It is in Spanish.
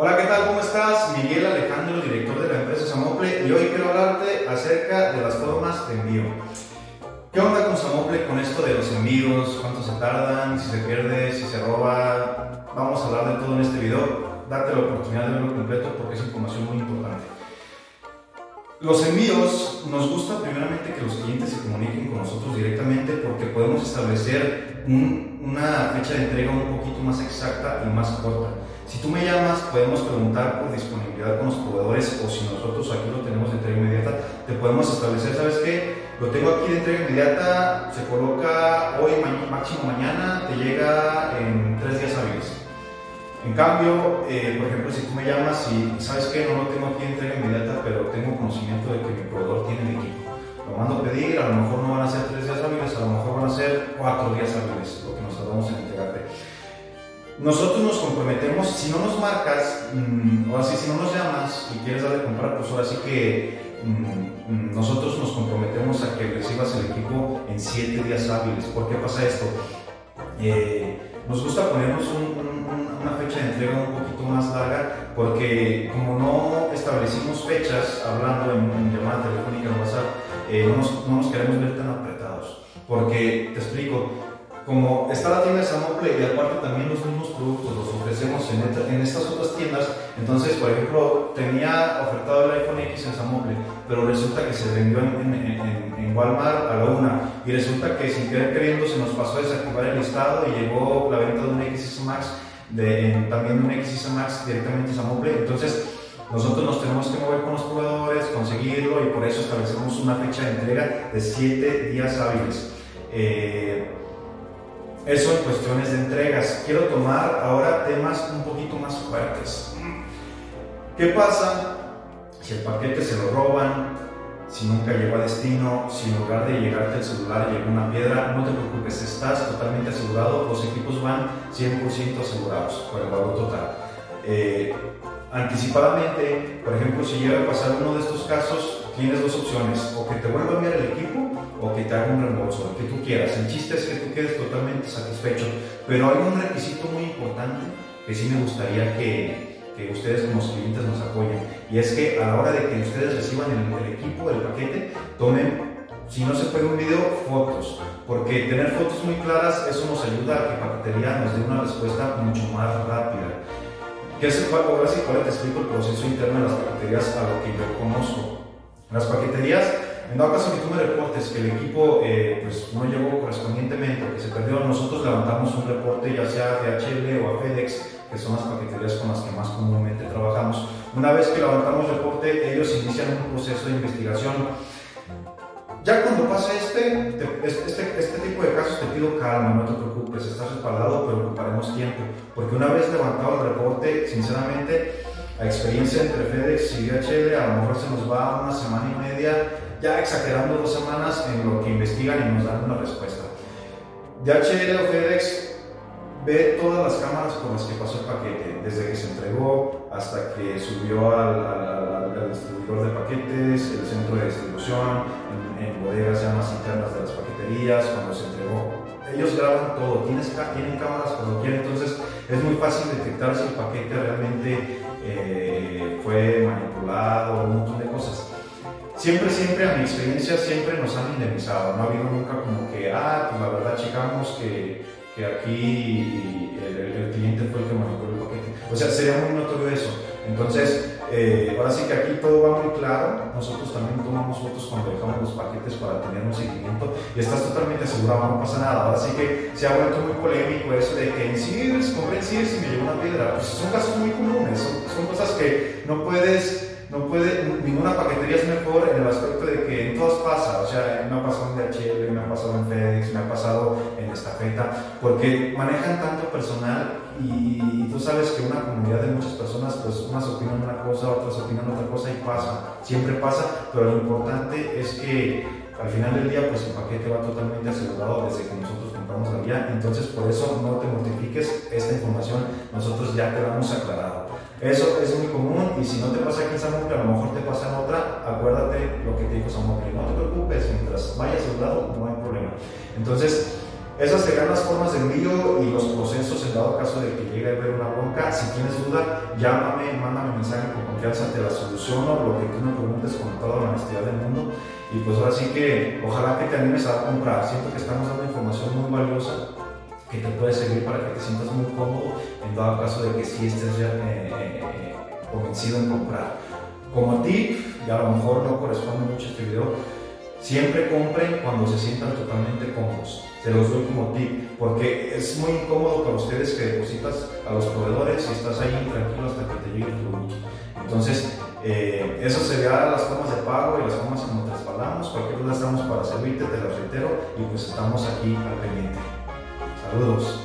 Hola, ¿qué tal? ¿Cómo estás? Miguel Alejandro, director de la empresa Samople, y hoy quiero hablarte acerca de las formas de envío. ¿Qué onda con Samople con esto de los envíos? ¿Cuánto se tardan? ¿Si se pierde? ¿Si se roba? Vamos a hablar de todo en este video. Date la oportunidad de verlo completo porque es información muy importante. Los envíos nos gusta primeramente que los clientes se comuniquen con nosotros directamente porque podemos establecer una fecha de entrega un poquito más exacta y más corta. Si tú me llamas, podemos preguntar por disponibilidad con los proveedores o si nosotros aquí lo tenemos de entrega inmediata, te podemos establecer, ¿sabes qué? Lo tengo aquí de entrega inmediata, se coloca hoy, máximo mañana, te llega en tres días hábiles. En cambio, eh, por ejemplo, si tú me llamas y sabes que no lo tengo aquí en entrega inmediata, pero tengo conocimiento de que mi proveedor tiene el equipo, lo mando a pedir, a lo mejor no van a ser tres días hábiles, a lo mejor van a ser cuatro días hábiles, lo que nos tardamos en entregarte. Nosotros nos comprometemos, si no nos marcas, mm, o así, si no nos llamas y quieres darle comprar, pues ahora sí que mm, mm, nosotros nos comprometemos a que recibas el equipo en siete días hábiles. ¿Por qué pasa esto? Eh, nos gusta ponernos una fecha de entrega un poquito más larga porque como no establecimos fechas hablando en, llamada telefónica en WhatsApp, eh, no, nos, queremos ver tan apretados. Porque, te explico, como está la tienda de Samople y aparte también los mismos productos los ofrecemos en, estas otras tiendas, entonces, por ejemplo, tenía ofertado el iPhone X en Samople, pero resulta que se vendió en, Walmart a la una y resulta que sin querer queriendo se nos pasó a desactivar el listado y llegó la venta de un XS Max, de, también un XS Max directamente a Samople, entonces nosotros nos tenemos que mover con los proveedores, conseguirlo y por eso establecemos una fecha de entrega de 7 días hábiles. Eh, eso en cuestiones de entregas. Quiero tomar ahora temas un poquito más fuertes. ¿Qué pasa si el paquete se lo roban, si nunca llegó a destino, si en lugar de llegarte el celular llegó una piedra? No te preocupes, estás totalmente asegurado, los equipos van 100% asegurados por el valor total. Eh, anticipadamente, por ejemplo, si llega a pasar uno de estos casos, tienes dos opciones, o que te vuelva a enviar el equipo o que te haga un reembolso, lo que tú quieras. El chiste es que tú quedes totalmente satisfecho, pero hay un requisito muy importante que sí me gustaría que, que ustedes como clientes nos apoyen, y es que a la hora de que ustedes reciban el, equipo, el paquete, tomen si no se puede un video, fotos, porque tener fotos muy claras, eso nos ayuda a que paquetería nos dé una respuesta mucho más rápida. ¿Qué es el ahora sí, te explico el proceso interno de las paqueterías a lo que yo conozco. Las paqueterías, en dado caso que tú me reportes que el equipo eh, pues, no llegó correspondientemente que se perdió, nosotros levantamos un reporte ya sea a DHL o a FedEx, que son las paqueterías con las que más comúnmente trabajamos. Una vez que levantamos el reporte, ellos inician un proceso de investigación. Ya cuando pasa este, este, este, tipo de casos, te pido calma, no te preocupes, estás respaldado, pero ocuparemos tiempo. Porque una vez levantado el reporte, sinceramente, la experiencia entre FedEx y DHL a lo mejor se nos va una semana y media, ya exagerando dos semanas en lo que investigan y nos dan una respuesta. DHL o FedEx ve todas las cámaras por las que pasó el paquete, desde que se entregó hasta que subió al, distribuidor de paquetes, el centro de distribución, en, bodegas ya más internas de las paqueterías, cuando se entregó. Ellos graban todo, Tienes, tienen cámaras cuando quieren, entonces es muy fácil detectar si el paquete realmente eh, fue manipulado, un montón de cosas. Siempre, siempre, a mi experiencia, siempre nos han indemnizado. No ha habido nunca como que, ah, pues la verdad, checamos que, que aquí el, cliente fue el que manipuló el paquete. O sea, sería muy notorio eso. Entonces, eh, ahora sí que aquí todo va muy claro. Nosotros también tomamos fotos cuando dejamos los paquetes para tener un seguimiento y estás totalmente asegurado, no pasa nada. Ahora sí que se ha vuelto muy polémico eso de que en Sears, compré en Sears y me llegó una piedra. Pues son casos muy comunes, son cosas que no puedes no puede, ninguna paquetería es mejor en el aspecto de que en todas pasa, o sea, me ha pasado en DHL, me ha pasado en FedEx, me ha pasado en Estafeta, porque manejan tanto personal y, tú sabes que una comunidad de pasa, siempre pasa, pero lo importante es que al final del día, pues el paquete va totalmente asegurado desde que nosotros compramos la guía, entonces por eso no te mortifiques, esta información nosotros ya te la hemos aclarado. Eso es muy común y si no te pasa aquí en Samople, a lo mejor te pasa en otra, acuérdate lo que te dijo Samople, no te preocupes, mientras vayas a un lado no hay problema. Entonces, esas serían las formas de envío y los procesos en dado caso de que llegue a haber una bronca, si tienes duda, llámame, mándame mensaje con confianza, te la soluciono, lo que tú me preguntes con toda la honestidad del mundo. Y pues ahora sí que ojalá que te animes a comprar. Siento que estamos dando información muy valiosa que te puede servir para que te sientas muy cómodo en dado caso de que sí estés ya, eh, eh, convencido en comprar. Como tip, y a lo mejor no corresponde mucho este video, siempre compren cuando se sientan totalmente cómodos. Se los doy como tip, porque es muy incómodo para ustedes que depositas a los proveedores y estás ahí tranquilo hasta que te llegue el producto. Entonces, eh, eso sería las formas de pago y las formas como te respaldamos. Cualquier duda estamos para servirte, te lo reitero, y pues estamos aquí al pendiente. Saludos.